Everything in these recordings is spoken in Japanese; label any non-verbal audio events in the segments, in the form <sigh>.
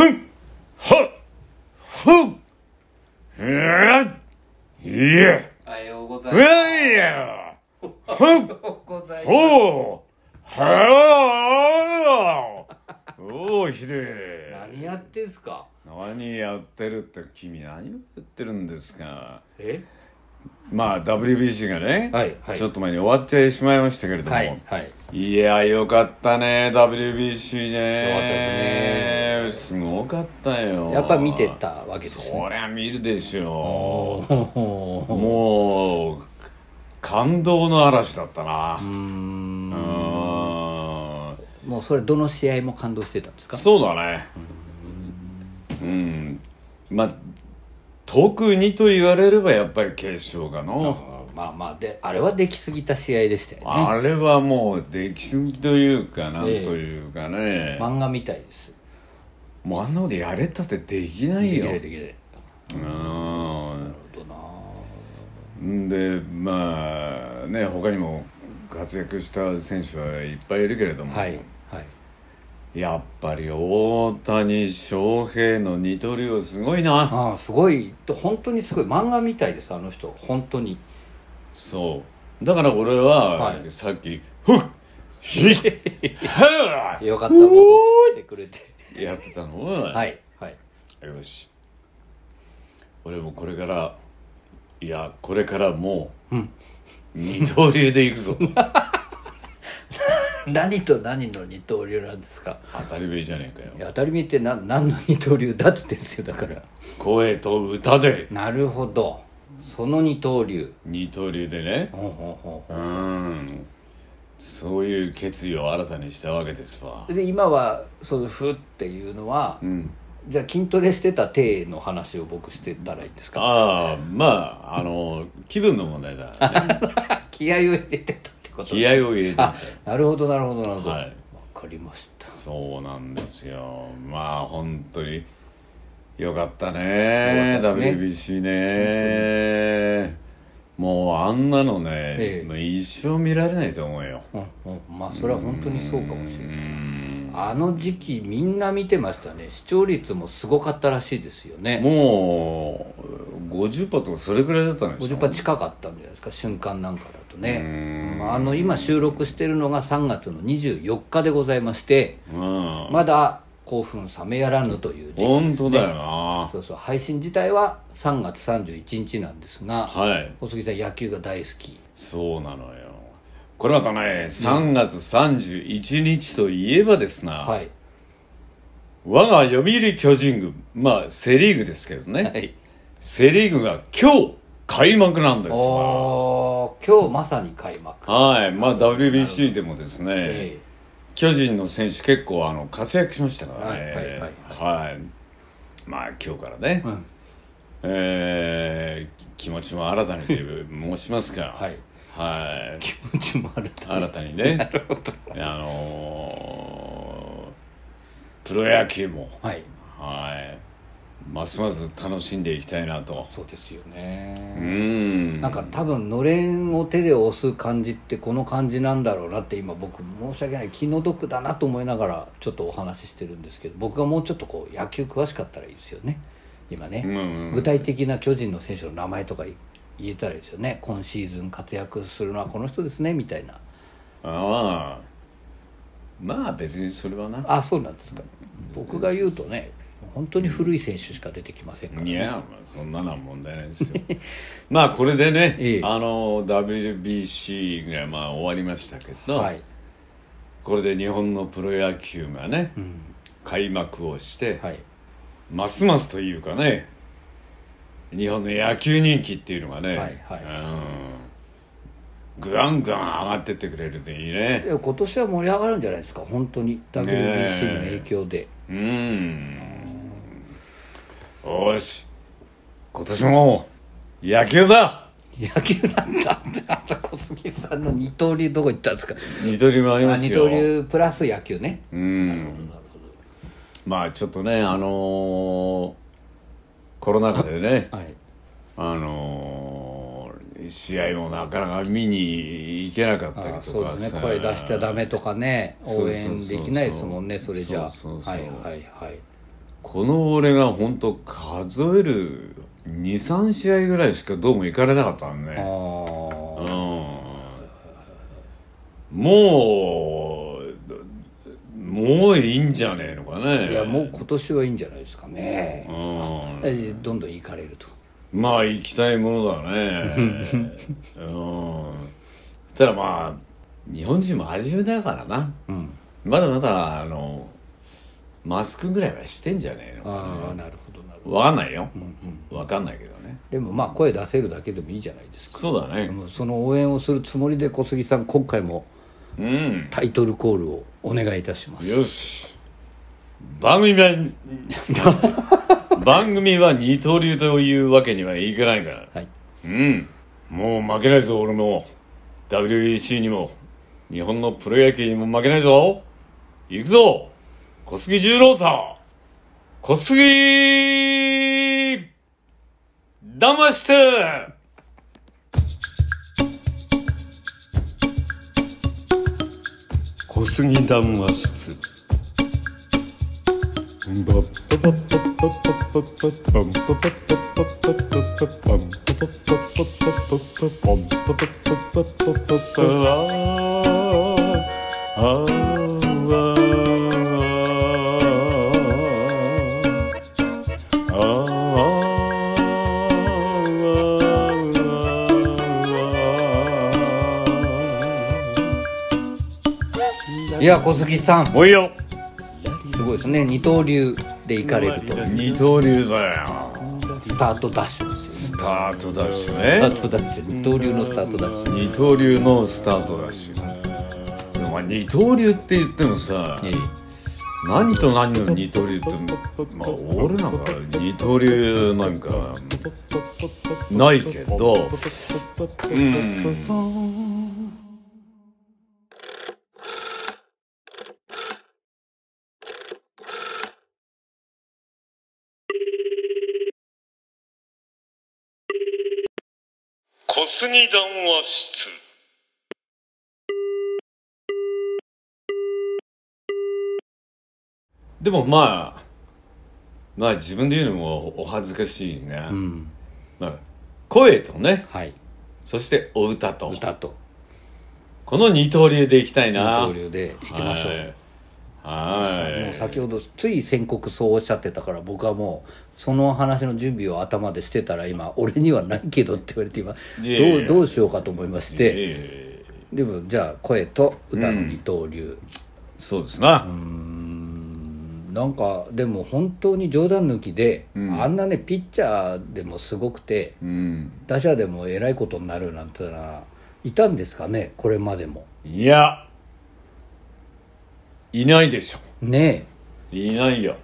ふんはっふんえっい。えおはようござうえい。やふんござい。ますほうはあおおひで何やってんすか何やってるって君何をやってるんですかえまあ WBC がね、はいはい。ちょっと前に終わってしまいましたけれども、はいはい。いやよかったね WBC ね。よかったですすごかったよ。やっぱ見てたわけですね。そりゃ見るでしょおー。もう感動の嵐だったな。うん。もうそれどの試合も感動してたんですか？そうだね。うん。まあ特にと言われればやっぱり決勝がの。まあまあであれはできすぎた試合でしたよね。あれはもう出来すぎというかなんというかね、漫画みたいです。もうあんなことやれたってできないできよないできないうん。なるほどな。んでまあね他にも活躍した選手はいっぱいいるけれども、はいはいやっぱり大谷翔平の二刀流はすごいな。ああすごい。本当にすごい。漫画みたいですあの人。本当に。そう。だから俺は、はい。さっき「ふっひっ <laughs> はよかった戻っ。てくれて。っ!」やってたの？は、はいはい。よし。俺もこれからいやこれからもう、二刀流でいくぞと <laughs> 何と何の二刀流なんですか？当たり前じゃねえかよ。いや当たり前って何何の二刀流だってですよだから。声と歌で。なるほど。その二刀流。二刀流でね。ほうほうほう。うほん。そういう決意を新たにしたわけですわ。うで今はその「ふ」っていうのは、うん。じゃあ筋トレしてた体の話を僕してたらいいんですか？ああまああの気分の問題だ、ね、<laughs> 気合を入れてたこと気合を入れてたあなるほどなるほどなるほど、はい。わかりました。そうなんですよ。まあ本当によかったねね。WBC ね。もうあんなのね、ええ。もう一生見られないと思うよ。うんうんまあそれは本当にそうかもしれない。うんあの時期みんな見てましたね。視聴率もすごかったらしいですよね。もう50%とかそれくらいだったんでしょ50%近かったんじゃないですか瞬間なんかだとね。ああの今収録してるのが3月の24日でございましてうん。まだ興奮冷めやらぬという時期です、ね、本当だよな。そうそう配信自体は3月31日なんですがはい。小杉さん野球が大好き。そうなのよこれまたね3月31日といえばですな、はい。我が読売巨人軍まあセ・リーグですけどね、はい。セ・リーグが今日開幕なんですわ。おー今日まさに開幕。はい。まあ WBC でもですね、え巨人の選手結構あの活躍しましたからね。はいはいはいはい。まあ今日からね、えうん。えー気持ちも新たにという <laughs> 申しますかはいはい。気持ちもある新たにね。なるほど。あのープロ野球も。はい。はい。ますます楽しんでいきたいなと。そうですようねん。なんか多分のれんを手で押す感じってこの感じなんだろうなって今僕申し訳ない。気の毒だなと思いながらちょっとお話ししてるんですけど僕がもうちょっとこう野球詳しかったらいいですよね。今ね、うんうん具体的な巨人の選手の名前とか言えたらいいですよね。今シーズン活躍するのはこの人ですねみたいな。ああ。まあ別にそれはな。あそうなんですか。僕が言うとね本当に古い選手しか出てきませんから、ね、いや、まあ、そんなのは問題ないですよ。<laughs> まあこれでね、ええ。あの WBC がまあ終わりましたけど、はい、これで日本のプロ野球がね、うん。開幕をして、はい、ますますというかね日本の野球人気っていうのがね、はいはい。うん、ぐわんぐわん上がってってくれるといいね。今年は盛り上がるんじゃないですか本当に。WBC の影響で、うん。よし。今年も野球だ。野球なんだ。あんた小杉さんの二刀流どこ行ったんですか？二刀流もありあますよ。二刀流プラス野球ね、うん。なるほど。まあちょっとねあのーコロナ禍でねはい。あのー試合もなかなか見に行けなかったりとかね。声出しちゃダメとかね応援できないですもんねそれじゃ。はいはいはい。この俺が本当数える23試合ぐらいしかどうも行かれなかったのあねー。うん。もうもういいんじゃねえのかね。いやもう今年はいいんじゃないですかね。う、ん。えどんどん行かれると。まあ行きたいものだね。うん。たらまあ日本人も真面目だからな。うん。まだまだあのマスクぐらいはしてんじゃねえのかああなるほどなるほど。わかんないよ。わかんないけどね。でもまあ声出せるだけでもいいじゃないですか。そうだね。その応援をするつもりで小杉さん今回もうんタイトルコールをお願いいたします。よし。番組は <laughs> 番組は二刀流というわけにはいかないから。はい。うん。もう負けないぞ俺も。WBC にも。日本のプロ野球にも負けないぞ。行くぞ。小杉十郎さ小杉騙して杉談話室バッいや小杉さん。もういいよ。すごいですね。二刀流で行かれると。二刀流だよ。スタートダッシュですよスタートダッシュスターねトダッシュ。二刀流のスタートダッシュ。二刀流のスタートダッシュ。でもまあ二刀流って言ってもさええ。何と何の二刀流ってまあ俺なんか二刀流なんかないけど。うん小杉談話室。でもまあまあ自分で言うのもお恥ずかしいね、うん。まあ、声とね。はい。そしてお歌と。歌と。この二刀流でいきたい二な刀流で行きましょう、はいはい。もう先ほどつい宣告そうおっしゃってたから僕はもうその話の準備を頭でしてたら今俺にはないけどって言われて今どうどうしようかと思いまして。ええ。でもじゃあ声と歌の二刀流、そうですな、なんかでも本当に冗談抜きで、うん。あんなねピッチャーでもすごくてうん、打者でもえらいことになるなんてのはいたんですかねこれまでも。いやいないでしょ。ねえ。いないよ。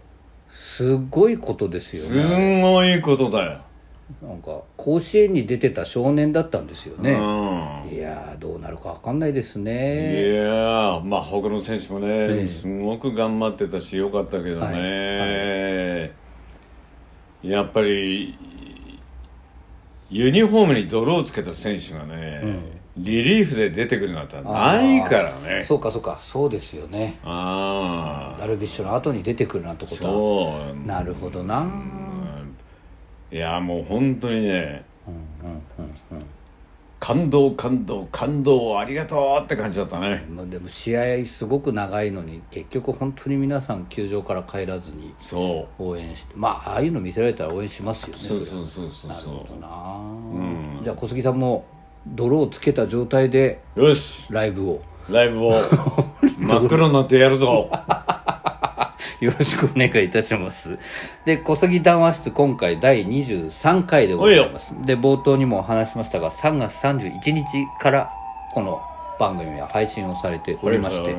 すごいことですすよね。んごいことだよ、なんか甲子園に出てた少年だったんですよね、うん。いやーどうなるか分かんないですいねやーまあ他の選手もね、ええ。すごく頑張ってたしよかったけどね、はやっぱりユニフォームに泥をつけた選手がね、リリーフで出てくるなんてないからね。そうかそうか。そうですよね。ああダルビッシュの後に出てくるなんてことは。そう。なるほどな、いやもう本当にねうんうんうんうん。感動感動感動ありがとうって感じだったね。まあでも試合すごく長いのに結局本当に皆さん球場から帰らずにそう。応援してまあああいうの見せられたら応援しますよね。そうそうそうそうそなるほどな、うん。じゃあ小杉さんも泥をつけた状態でうよし。ライブを。ライブを。<laughs> 真っ黒になってやるぞ。<laughs> よろしくお願いいたします。で小杉談話室今回第23回でございます。で冒頭にも話しましたが3月31日からこの番組は配信をされておりまして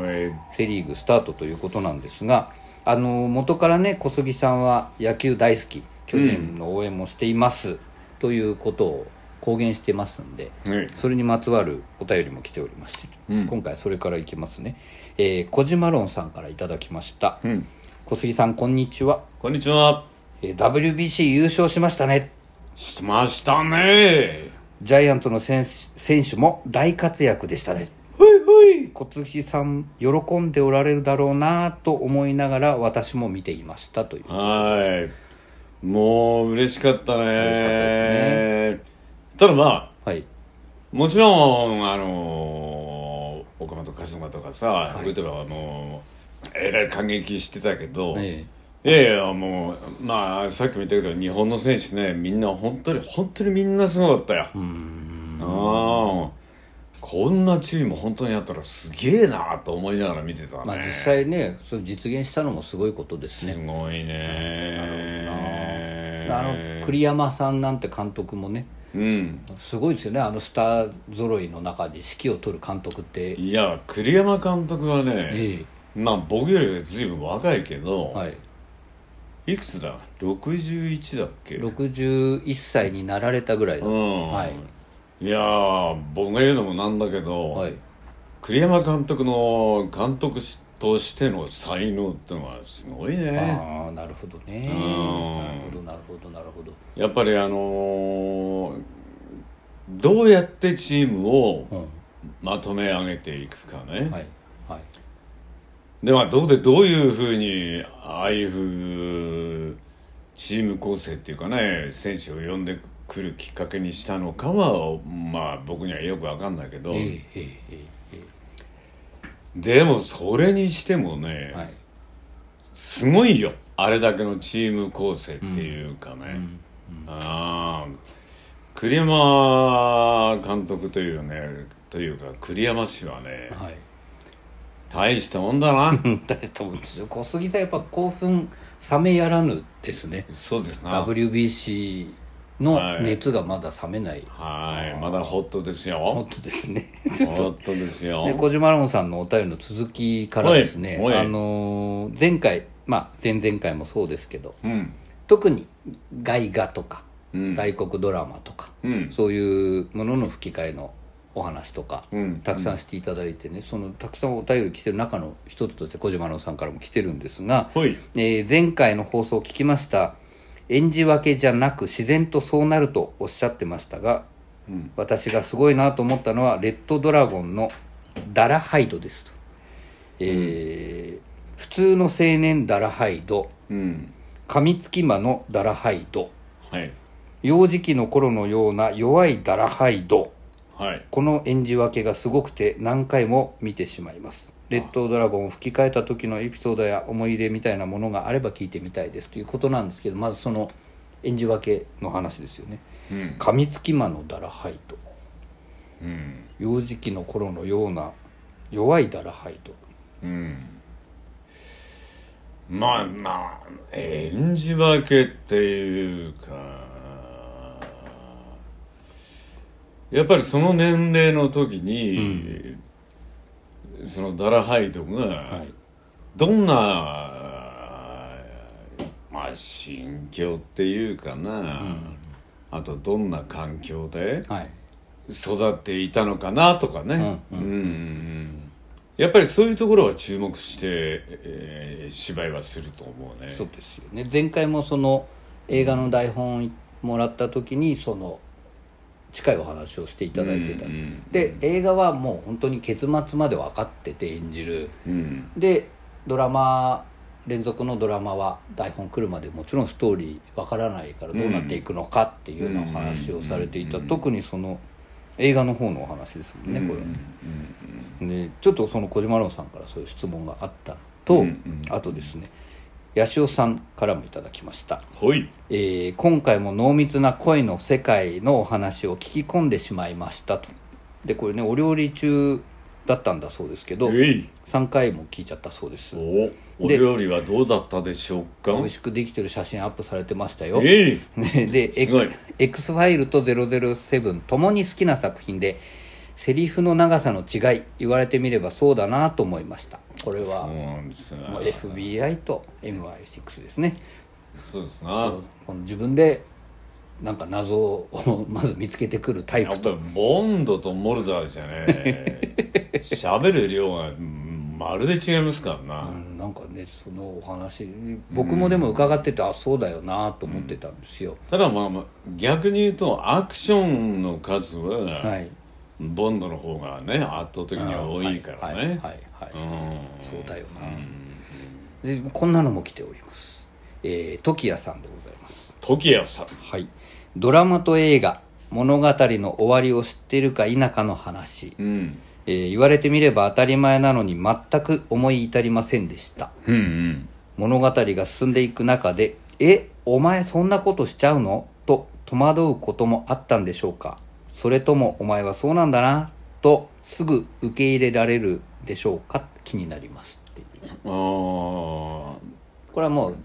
セ・リーグスタートということなんですがあの元からね小杉さんは野球大好き巨人の応援もしています、ということを公言してますんではい。それにまつわるお便りも来ておりまして、うん。今回それからいきますね、えー、小島論さんからいただきました、うん。小杉さんこんにちは、こんにちは。えー WBC 優勝しましたね。しましたね。ジャイアントの選手選手も大活躍でしたね。ほいほい。小杉さん喜んでおられるだろうなと思いながら私も見ていましたという。はい。もう嬉しかったね。嬉しかったですただまあはい。もちろんあの岡本和真とかさ、い。例えばもうえらい感激してたけど、えいやいやもうまあさっきも言ったけど日本の選手ねみんな本当に本当にみんなすごかったよ。えうん。ああこんなチーム本当にやったらすげえなと思いながら見てたね、まあ実際ねそれ実現したのもすごいことですすねごいねあの栗山さんなんて監督もねうん。すごいですよねあのスター揃いの中で指揮を取る監督って。いや栗山監督はね、えまあ僕よりは随分若いけど、えはい。い、くつだ？61だっけ？61歳になられたぐらいだ、うん、はい。いやー僕が言うのもなんだけど、はい。栗山監督の監督としての才能ってのはすごいね。ああなるほどね。うん。なるほどなるほどなるほど。やっぱりあのーどうやってチームをうん。まとめ上げていくかね、はいはい。でまあどこでどういうふうにああいうふうチーム構成っていうかね選手を呼んでくるきっかけにしたのかはまあ僕にはよくわかんないけど、えええええでもそれにしてもね、えはい。すごいよ。あれだけのチーム構成っていうかね、ああ栗山監督というねというか栗山氏はねはい。大したもんだな。う <laughs> ん大したもんですよ。小杉さんやっぱ興奮冷めやらぬですね。そうですな。WBC の熱がまだ冷めない、はい。まだホットです本よ当ですね。<laughs> ホットですよ。で小島ロンさんのお便りの続きからですね。あのー前回まあ前々回もそうですけどうん。特に外画とか、うん。外国ドラマとか、うん。そういうものの吹き替えのお話とか、うん。たくさんしていただいてねそのたくさんお便り来てる中の一つとして小島ロンさんからも来てるんですが、えー前回の放送を聞きました演じ分けじゃなく自然とそうなるとおっしゃってましたが、うん。私がすごいなと思ったのはレッドドラゴンのダラハイドですと、えー普通の青年ダラハイド。うん。カミツキマのダラハイド。はい。幼児期の頃のような弱いダラハイド。はい。この演じ分けがすごくて何回も見てしまいますレッドドラゴンを吹き替えた時のエピソードや思い入れみたいなものがあれば聞いてみたいですということなんですけどまずその演じ分けの話ですよね。うん。カミツキマのダラハイドうん幼児期の頃のような弱いダラハイドうん。まあまあ演じ分けっていうかやっぱりその年齢の時に、そのダラハイドがはい。どんな、まあ心境っていうかな、あとどんな環境ではい。育っていたのかなとかね、うんうんうん。やっぱりそういうところは注目して、えー芝居はすると思うね。そうですよね。前回もその映画の台本もらった時にその近いお話をしていただいてた、うんうんで映画はもう本当に結末まで分かってて演じる。うん。でドラマ連続のドラマは台本来るまでもちろんストーリー分からないからどうなっていくのかっていうようなお話をされていた、特にその映画の方のお話ですもんねこれ。はね、でちょっとその小島郎さんからそういう質問があったのと、うんうん。あとですね八潮さんからもいただきました、ほい。えー今回も濃密な恋の世界のお話を聞き込んでしまいましたと。でこれねお料理中だったんだそうですけどえい。3回も聞いちゃったそうです。おおで料理はどうだったでしょうか？美味しくできてる写真アップされてましたよ。えい。ね <laughs> で、すごい。X ファイルと007ともに好きな作品でセリフの長さの違い言われてみればそうだなと思いました。これそうはね FBI と MI6 ですね。そうですな。この自分でなんか謎を <laughs> まず見つけてくるタイプやっぱりボンドとモルダーじゃね <laughs> 喋る量がうんまるで違いますからな、うんなんかねそのお話僕もでも伺ってて、あそうだよなと思ってたんですよ、ただまあまあ逆に言うとアクションの数は、はいボンドの方がね圧倒的に多いからね、はいはいはい、うん。そうだよな、でこんなのも来ております。えー、時矢さんでございます。時矢さん。はい。ドラマと映画物語の終わりを知っているか否かの話、うん。えー言われてみれば当たり前なのに全く思い至りませんでした。うんうん。物語が進んでいく中で「えお前そんなことしちゃうの?」と戸惑うこともあったんでしょうか？それとも「お前はそうなんだな」とすぐ受け入れられるでしょうか気になりますっていう。これはもう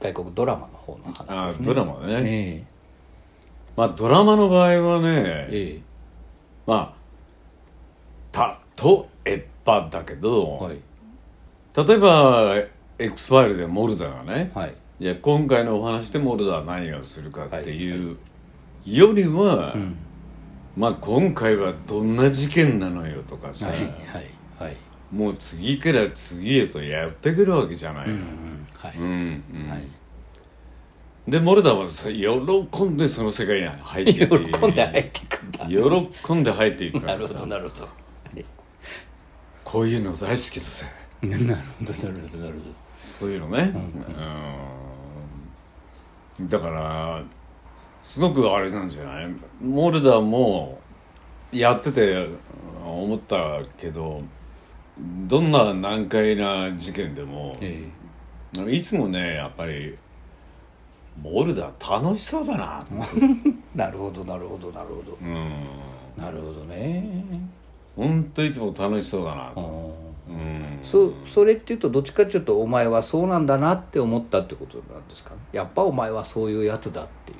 外国ドラマの方のあ話ですね。ドラマね、えまあドラマの場合はね、ええ。まあ例えばだけど、えはい。例えば X ファイルでモルダーがね、はい。いや今回のお話でモルダーは何をするかっていうよりは、うんまあ今回はどんな事件なのよとかさ、はいはいはい。もう次から次へとやってくるわけじゃない、でモルダーはさ喜んでその世界に入っていって喜んで入っていくんだ。喜んで入っていくかなるほらさどなるほど。こういうの大好きだぜ。なるほどなるほどなるほそういうのね、うん。だからすごくあれなんじゃない？モルダーもやってて思ったけどどんな難解な事件でもど、え。いつもねやっぱりモルダー楽しそうだな。<laughs> なるほどなるほどなるほど。うん。なるほどね。ほんといつも楽しそうだな。うと、んうん、そそれっていうとどっちかっていうとお前はそうなんだなって思ったってことなんですかね。やっぱお前はそういうやつだっていう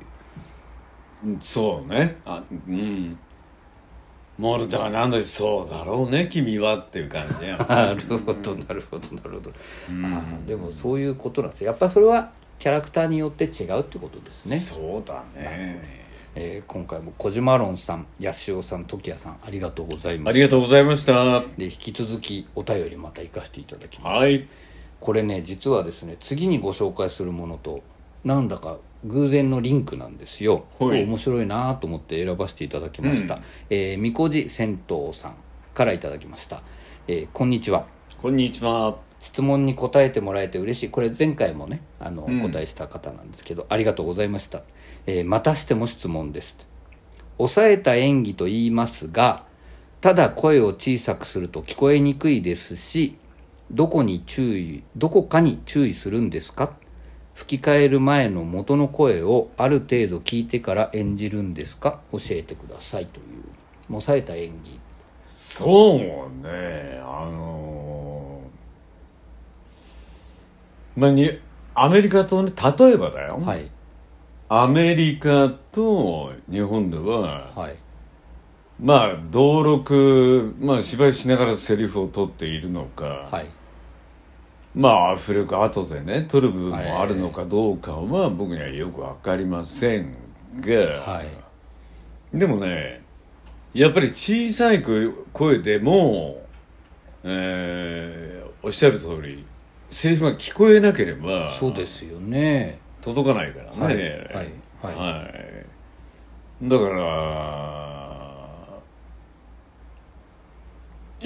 そうね。あうん。モルダーなんでそうだろうね君はっていう感じやなるほどなるほどなるほど、あーでもそういうことなんですよ。やっぱそれはキャラクターによって違うってことですね、そうだね。えー今回も小島論さん八潮さん時矢さんありがとうございますありがとうございました。はで引き続きお便りまた行かせていただきます。い。これね実はですね次にご紹介するものとなんだか偶然のリンクなんですよ。はい。面白いなと思って選ばせていただきました、うん。えーみこじ銭湯さんからいただきました、えーこんにちは。こんにちは。質問に答えてもらえて嬉しい。これ前回もねあの、うん。お答えした方なんですけどありがとうございました、えーまたしても質問です。抑えた演技と言いますがただ声を小さくすると聞こえにくいですしどこに注意どこかに注意するんですか？吹き替える前の元の声をある程度聞いてから演じるんですか？教えてくださいという。抑えた演技。そうね。あのーまあにアメリカとね例えばだよ、はい。アメリカと日本でははい。まあ登録まあ芝居しながらセリフを取っているのか、はいまあアフレコ後でね取る部分もあるのかどうかは僕にはよく分かりませんが、はい。でもねやっぱり小さい声でも、えーおっしゃる通りセリフが聞こえなければそうですよね。届かないからね、はいはいはい。はい。だから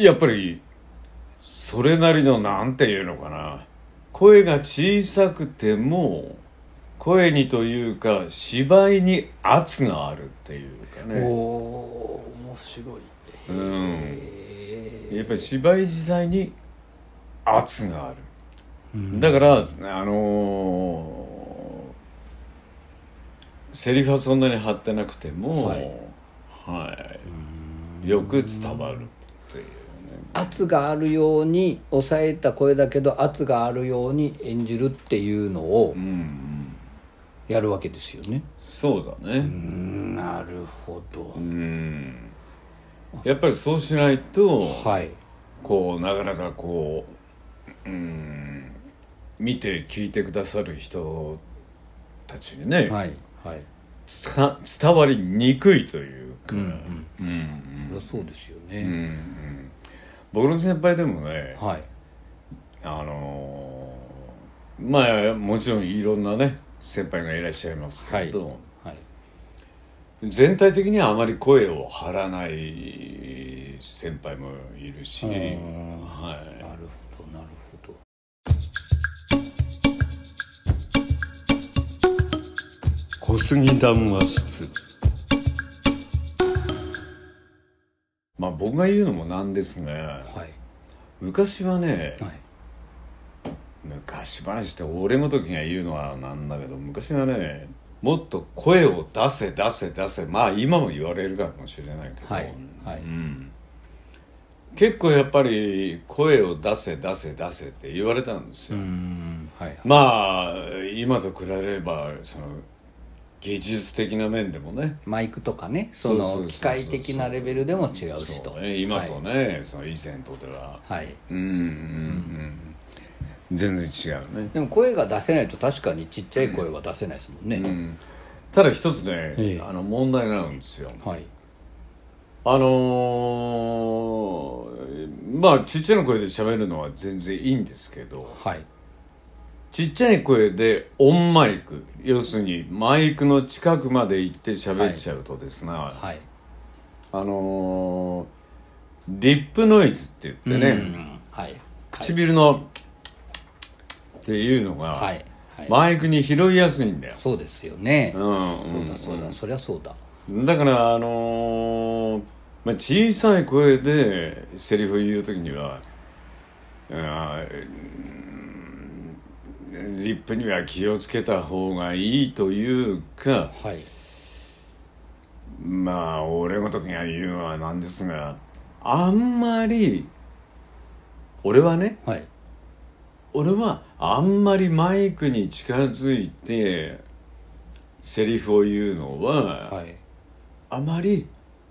やっぱりそれなりのなんていうのかな。声が小さくても声にというか芝居に圧があるっていうかおね。おー面白いうん。へやっぱり芝居自体に圧がある。ーだからあのーセリフはそんなに張ってなくてもははい。よく伝わる圧があるように抑えた声だけど圧があるように演じるっていうのをうんうんやるわけですよね。そうだうねんなるほど。うん。やっぱりそうしないとはい。こうなかなかこううん見て聞いてくださる人たちにね、はいはい。伝わりにくいというか、うんうん。うんそうですようんうんうね、ん僕の先輩でもねはい。あのーまあもちろんいろんなね先輩がいらっしゃいますけど、はい。全体的にはあまり声を張らない先輩もいるし、はい、なるほどなるほど。小杉談話室まあ僕が言うのもなんですが、はい。昔はね、はい。昔話って俺ごときが言うのはなんだけど昔はねもっと声を出せ出せ出せまあ今も言われるかもしれないけど、はい。はい。うん、結構やっぱり声を出せ出せ出せって言われたんですうよ、んはい。まあ今と比べればその技術的な面でもね。マイクとかねその機械的なレベルでも違うしとね。今とね、その以前とでは。はい、はいうんうんうん。全然違うね。でも声が出せないと確かにちっちゃい声は出せないですもんね、うん。ただ一つね、ええ。あの問題があるんですよ。はい。あのーまあちっちゃな声で喋るのは全然いいんですけど。はいちっちゃい声でオンマイク。要するにマイクの近くまで行って喋っちゃうとですね、はい。あのーリップノイズって言ってね、うん。はい。唇の。っていうのが、はい。はい、マイクに拾いやすいんだよ、そうですよね、うん。うんそうだ。そうだ、そりゃそうだ。だからあのーまあ、小さい声でセリフを言う時にはあリップには気をつけた方がいいというかはい。まあ俺ごときが言うのはなんですがあんまり俺はねはい。俺はあんまりマイクに近づいてセリフを言うのは、はい。あまり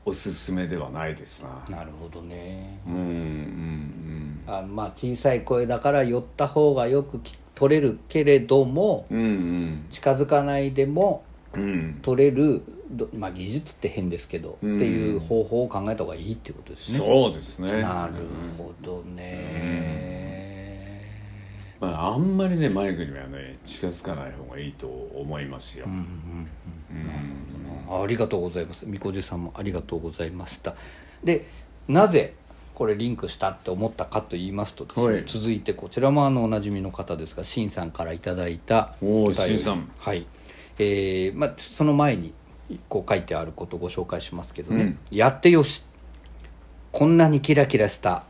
おすすめではないですな。なるほどね。うんうんあまあ小さい声だから寄った方がよくき取れるけれどもうんうん。近づかないでもうん。うん取れるどまあ技術って変ですけど、うん。っていう方法を考えた方がいいっていうことですね。そうですね。なるほどね、まああんまりねマイクにはね近づかない方がいいと思いますよ。ありがとうございます。みこじさんもありがとうございました。でなぜこれリンクしたって思ったかと言いますとですね、はい。続いてこちらもあのおなじみの方ですがしんさんからいただいたおーお便りしんさん。はい。えーまあ、その前にこう書いてあることをご紹介しますけどね、うん。やってよし。こんなにキラキラした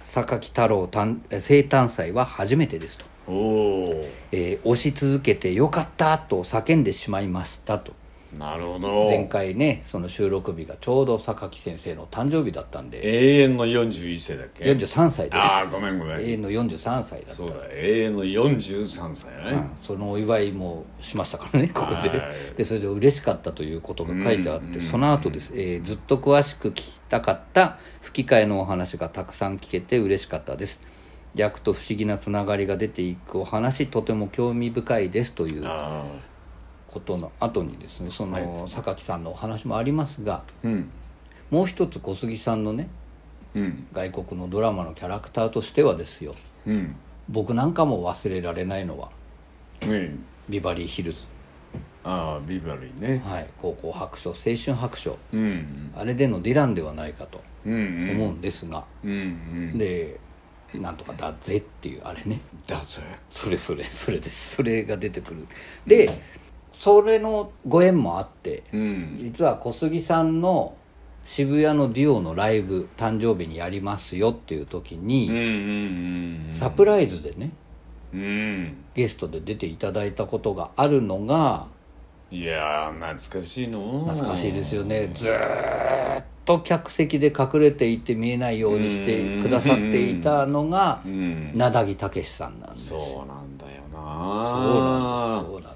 榊太郎誕え生誕祭は初めてですと、おおえー押し続けてよかったと叫んでしまいましたとなるほど。前回ねその収録日がちょうど榊先生の誕生日だったんで。永遠の41世だっけ？43歳です。ああごめんごめん。永遠の43歳だった。そうだ永遠の43歳ね。うん。そのお祝いもしましたからねここで。はいでそれで嬉しかったということが書いてあって、うん。その後です、えーずっと詳しく聞きたかった吹き替えのお話がたくさん聞けて嬉しかったです。役と不思議なつながりが出ていくお話とても興味深いですという。あことの後にですねそはい。の榊さんのお話もありますがあうん。もう一つ小杉さんのねうん。外国のドラマのキャラクターとしてはですようん。僕なんかも忘れられないのはねビバリーヒルズ、ああビバリーね。はい、高校白書青春白書。うん。あれでのディランではないかとうんうん。思うんですが、うんうん。でなんとかだぜっていうあれね。だぜ。それそれそれです。それが出てくる。でそれのご縁もあってうん。実は小杉さんの渋谷のデュオのライブ誕生日にやりますよっていう時うんに、サプライズでねうん。ゲストで出ていただいたことがあるのがいやー懐かしいの。懐かしいですよね。ずーっと客席で隠れていて見えないようにしてくださっていたのがうん。名木武さんなんですそうよなんだよそうななんですそうなんです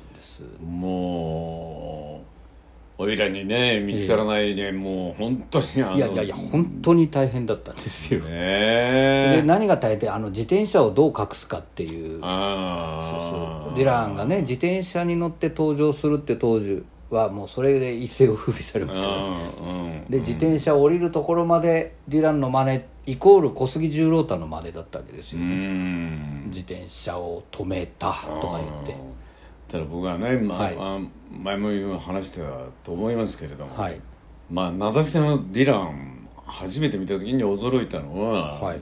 もうおいらにね見つからないね、もう本当にあのいやいやいや本当に大変だったんですよ。ねでえ何が大変ってあの自転車をどう隠すかっていう。あそうあそう。ディランがね自転車に乗って登場するって当時はもうそれで一世を風靡されました。からうんうん。で自転車を降りるところまでディランの真似イコール小杉十郎太の真似だったわけですうよね、ん。自転車を止めたとか言ってただ僕はね、まあはい。まあ前も話したと思いますけれども、はい。まあ名崎さんのディラン初めて見た時に驚いたのは、はい。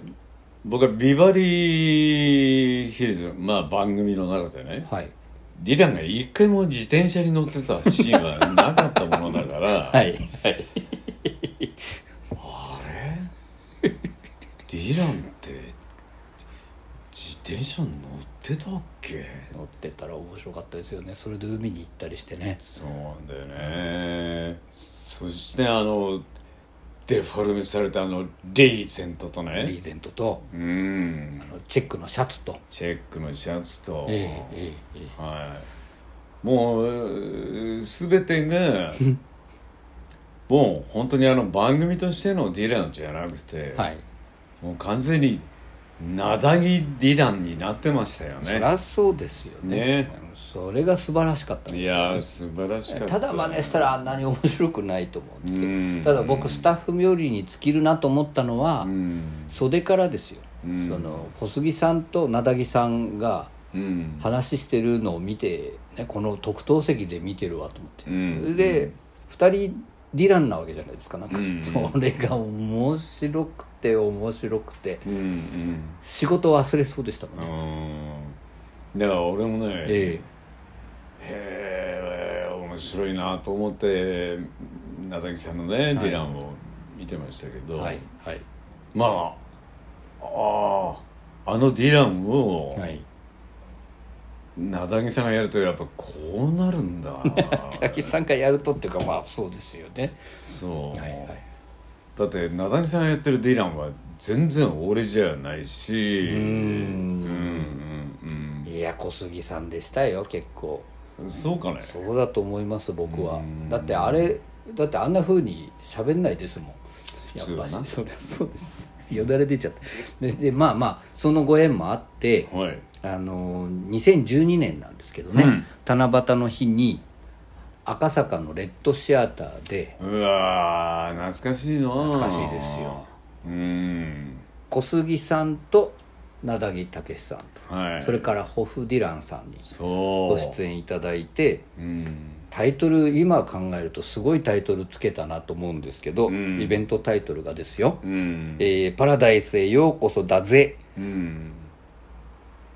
僕はビバリーヒルズ、まあ、番組の中でねはい。ディランが一回も自転車に乗ってたシーンはなかったものだから、<laughs> はい。はい。あれ？ディランって自転車乗ってたっけ？乗ってたら面白かったですよね。それで海に行ったりしてね。そうなんだよね。そしてあのデフォルメされたあのレイゼントとリねーゼントとうん。あのチェックのシャツと。チェックのシャツと、えええええはい、もう全てが <laughs> もう本当にあの番組としてのディランじゃなくて、えはい。もう完全になだぎディランになってましたよそねりゃそうですよね。ね。うんそれが素晴らしかったいやー素晴らしかった。ただ真似したらあんなに面白くないと思うんですけうん。どただ僕スタッフ冥利に尽きるなと思ったのはうん。袖からですよ。うん。その小杉さんと名木さんがうん。話してるのを見て、ね、この特等席で見てるわと思って、うん。で2人ディランなわけじゃないですか。なんか、うんそれが面白くて面白くて。うんうん。仕事忘れそうでしたもんね、うんだから俺もね、えへえ面白いなと思って名崎さんのね、ディランを見てましたけど、えはいはい。まああああのディランを、はい名崎さんがやるとやっぱこうなるんだ。滝さんがやるとっていうかまあそうですよね。そう、はいはい。だって名崎さんがやってるディランは全然俺じゃないし。うんうんうんいや小杉さんでしたよ結構。うんそうかね。そうだと思います僕は。うん。だってあれだってあんなふうに喋んないですもん。やっぱしそりゃそうです。よだれ出ちゃったででまあまあそのご縁もあってはいあの2012年なんですけどね、うん。七夕の日に赤坂のレッドシアターでうわー懐かしいな。懐かしいですよ。うん。小杉さんと名木武さんと、はい。それからホフ・ディランさんにそう。ご出演いただいてうん。タイトル今考えるとすごいタイトルつけたなと思うんですけど、うん。イベントタイトルがですよ。うん「えーパラダイスへようこそだぜ。うん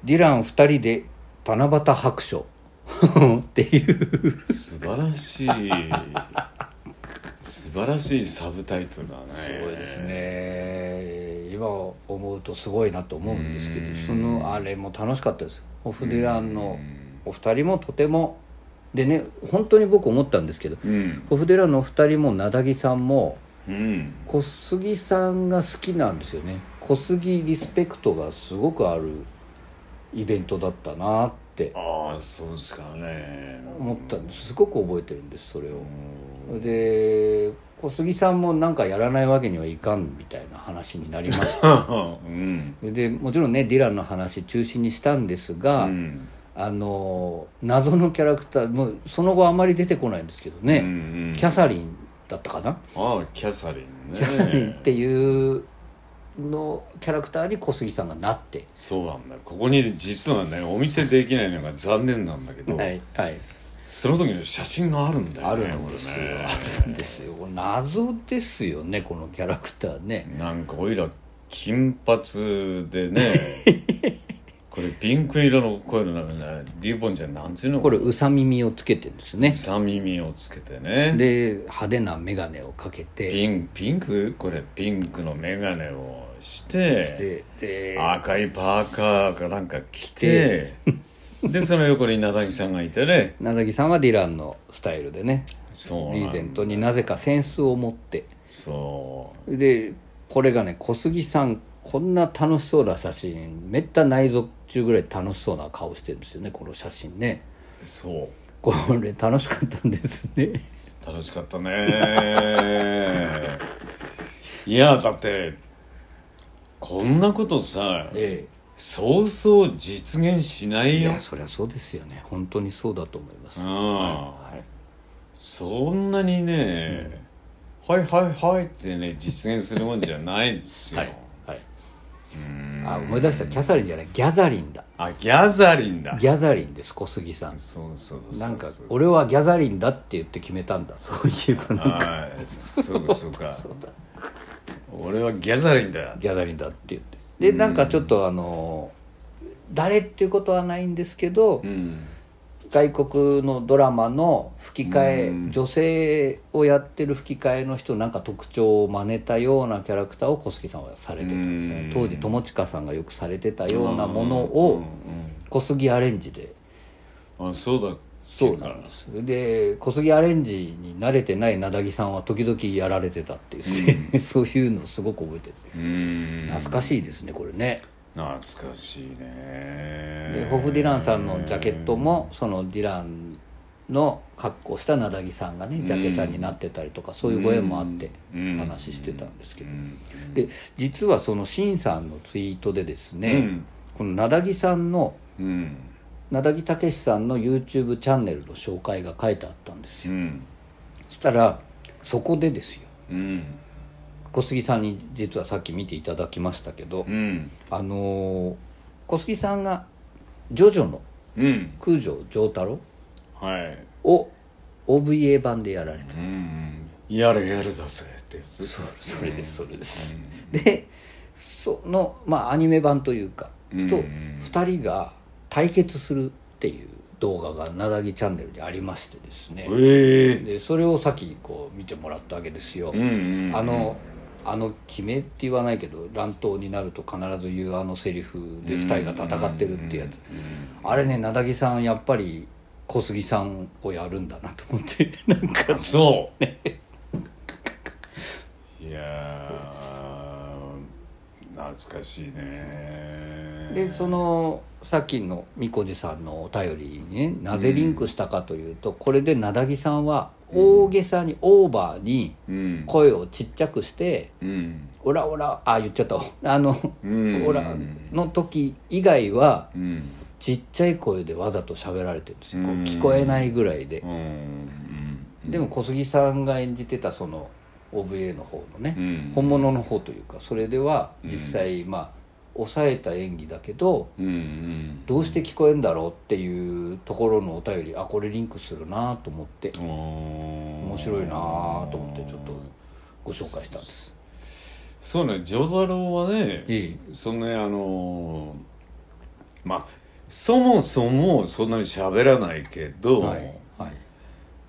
ディラン2人で七夕白書」<laughs> っていう。素晴らしい。素晴らしいサブタイトルだね。すごいですね。今思うとすごいなと思うんですけどうん。そのあれも楽しかったです。ホフ・ディランのお二人もとても。でね本当に僕思ったんですけどうん。ホフ・ディランのお二人も名木さんもうん。小杉さんが好きなんですよね。小杉リスペクトがすごくあるイベントだったなってああそうですかね。思ったんです。すごく覚えてるんですそれを。で小杉さんもなんかやらないわけにはいかんみたいな話になりました。<laughs> うん。でもちろんねディランの話中心にしたんですが、うん。あの謎のキャラクターもうその後あまり出てこないんですけどね、うんうん。キャサリンだったかな、ああキャサリンね。キャサリンっていうのキャラクターに小杉さんがなって。そうなんだここに実はねお見せできないのが残念なんだけど、はいはい。その時の写真があるんだよねあるんですよ、ね。あるんですよ。謎ですよねこのキャラクターね。なんかおいら金髪でね <laughs> これピンク色のこういうのなんかねリボンじゃなんていうの？これうさ耳をつけてるんですね。さ耳をつけてね。で派手な眼鏡をかけて。ピンピンク？これピンクの眼鏡をして赤いパーカーかなんか着てでその横に名崎さんがいてね。名崎さんはディランのスタイルでねそうリーゼントになぜかセンスを持って。そでこれがね小杉さんこんな楽しそうな写真めった内臓中ぐらい楽しそうな顔してるんですよねこの写真ね。うそう。これ楽しかったんですね。楽しかったねいやだってこんなことさえそうそう実現しなえいいよやそりゃそうですよね。本当にそうだと思います、うんはいそんなにね、はいはいはいってね実現するもんじゃないんですよ、はいはい。うん。あ思い出した。キャサリンじゃない。ギャザリンだ。あギャザリンだ。ギャザリンです小杉さん。そうそうそうなんかそう俺はギャザリンだって言って決めたんだ。そういえばなんか。ああそうかそうか <laughs> 俺はギャザリンだギャザリンだって言って。でなんかちょっとあの誰っていうことはないんですけど、うん。外国のドラマの吹き替え、うん。女性をやってる吹き替えの人なんか特徴を真似たようなキャラクターを小杉さんはされてたんですよね。うん。当時友近さんがよくされてたようなものうん。をうん。小杉アレンジで。うんあそうだっけそうなんですで小杉アレンジに慣れてない名木さんは時々やられてたっていう、<laughs> そういうのすごく覚えてるうん。懐かしいですねこれね。懐かしいね。でホフ・ディランさんのジャケットもそのディランの格好した名木さんがねジャケさんになってたりとかそういうご縁もあってうん。話してたんですけど。うん。で実はそのシンさんのツイートでですね、うん。この名木さんのうん名木武さんの YouTube チャンネルの紹介が書いてあったんですよ。うん。そしたらそこでですよ。うん。小杉さんに実はさっき見ていただきましたけど、うん。あのー小杉さんがジョジョのうん。空城城太郎はい。を OVA 版でやられた。うんやれやるだぜってやつ。そそれですそれです、でそのまあアニメ版というか、うんと2人が対決するっていう動画がなだぎチャンネルでありましてですね。ええでそれをさっきこう見てもらったわけですよ、うんうんあのあの決めって言わないけど乱闘になると必ず言うあのセリフで2人が戦ってるってやつ。あれねなだぎさんやっぱり小杉さんをやるんだなと思ってなんか。そう。いやー懐かしいねでそのさっきのみこじさんのお便りにねなぜリンクしたかというと、これでなだぎさんは大げさにオーバーにうん。声をちっちゃくしてうん「オラオラ」あ言っちゃった。あの「うん。オラ」の時以外はうん。ちっちゃい声でわざと喋られてるんですよ。こううん聞こえないぐらいで。でも小杉さんが演じてたその OVA の方のね、うん。本物の方というかそれでは実際まあ抑えた演技だけどうんうん。どうして聞こえんだろうっていうところのお便りあこれリンクするなと思って面面白いなと思ってちょっとご紹介したんです。そうねジョ太郎はねそのねあのまあそもそもそんなに喋らないけど、はいはい。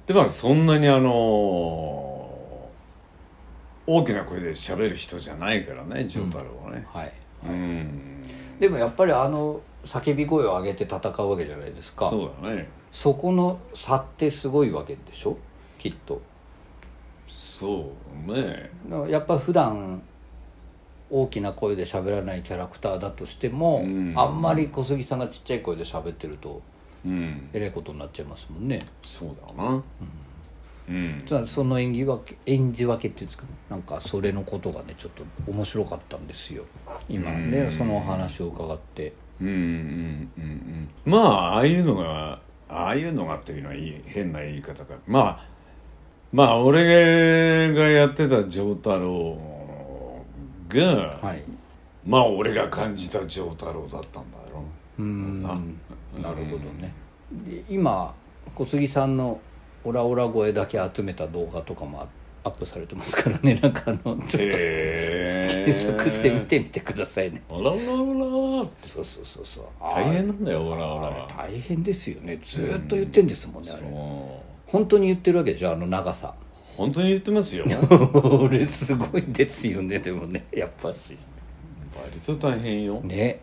でまあそんなにあの大きな声で喋る人じゃないからねジョ太郎はね、はいうん。でもやっぱりあの叫び声を上げて戦うわけじゃないですか。そうだね。そこの差ってすごいわけでしょ？きっと。そうね。やっぱ普段大きな声で喋らないキャラクターだとしても、うん。あんまり小杉さんがちっちゃい声で喋ってるとうん。えらいことになっちゃいますもんね。そうだな。うん、つまりその演技分け演じ分けっていうんですか？なんかそれのことがねちょっと面白かったんですよ。今ね、うん。そのお話を伺って。うんうんうんうん。まあああいうのがああいうのがっていうのはいい変な言い方か。まあまあ俺がやってた丈太郎が、はい。まあ俺が感じた丈太郎だったんだろうーん。ななるほどね。で今小杉さんのオラオラ声だけ集めた動画とかもアップされてますからね。<laughs> なんかあのちょっとへ検索してみてみてくださいね。オラオラオラそうそうそうそう。大変なんだよオラオラ大変ですよね。ずーっと言ってんですもんね、あれ。そう。本当に言ってるわけでしょあの長さ。本当に言ってますよ。<laughs> 俺すごいですよねでもね。やっぱし。割と大変よ。ね。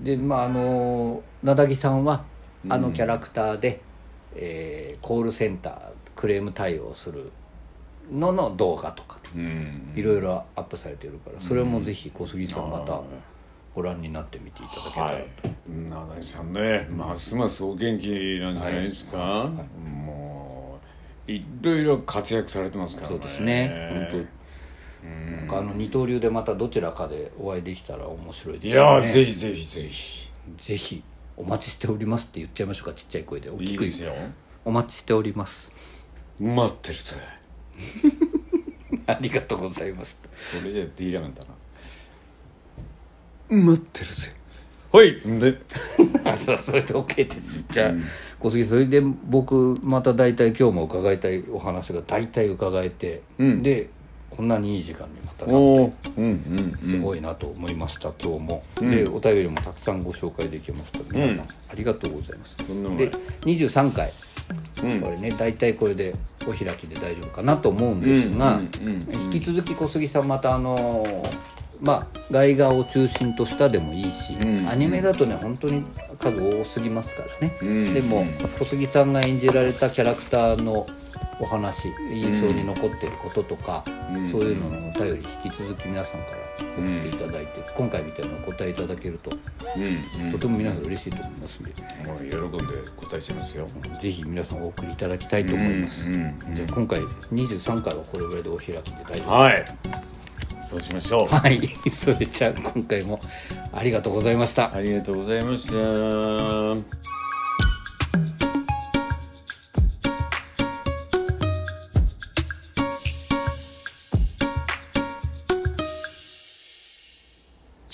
でまああの名木さんはあのキャラクターで、えーコールセンタークレーム対応するのの動画とかうん。いろいろアップされてるからそれもぜひ小杉さんまたご覧になってみていただけたらはい。七井さんねますますお元気なんじゃないですか、もういろいろ活躍されてますからね。そうですね。本当なんかあの二刀流でまたどちらかでお会いできたら面白いですね。やーぜひぜひぜひ。ぜひお待ちしておりますって言っちゃいましょうかちっちゃい声で。大いきくいですよ。お待ちしております。待ってるぜ。<laughs> ありがとうございます。これじゃできなかったな。待ってるぜ。はいで。<laughs> あそうそれで OK です。じゃあ、小杉それで僕また大体今日も伺いたいお話が大体伺えて、うん。でこんなにいい時間にまたなおっておうんうんすごいなと思いました、今日も、でお便りもたくさんご紹介できました。皆さん、うんありがとうございます。でもない。で23回。うん。これね大体これでお開きで大丈夫かなと思うんですが、うんうんうん引き続き小杉さんまたあのーまあ外画を中心としたでもいいし、うんアニメだとね本当に数多すぎますからね、うん。でも小杉さんが演じられたキャラクターのお話印象に残ってることとか、うん。そういうののお便り引き続き皆さんから送っていただいて、今回みたいなのお答えいただけると、とても皆さん嬉しいと思いますんで。もう喜んで答えちゃいますよ。ぜひ皆さんお送りいただきたいと思います、じゃあ今回23回はこれぐらいでお開きで大丈夫です。はい。そうしましょう。はい、<laughs> それじゃあ今回もありがとうございました。ありがとうございました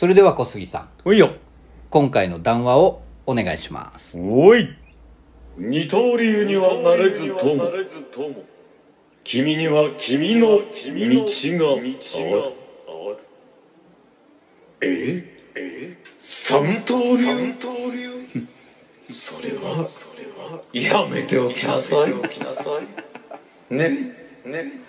それでは小杉さん、おいよ。今回の談話をお願いします。おい。二刀流にはなれずとも。君には君の道がある。え？え三刀流？それはやめておきなさい。ね？ね？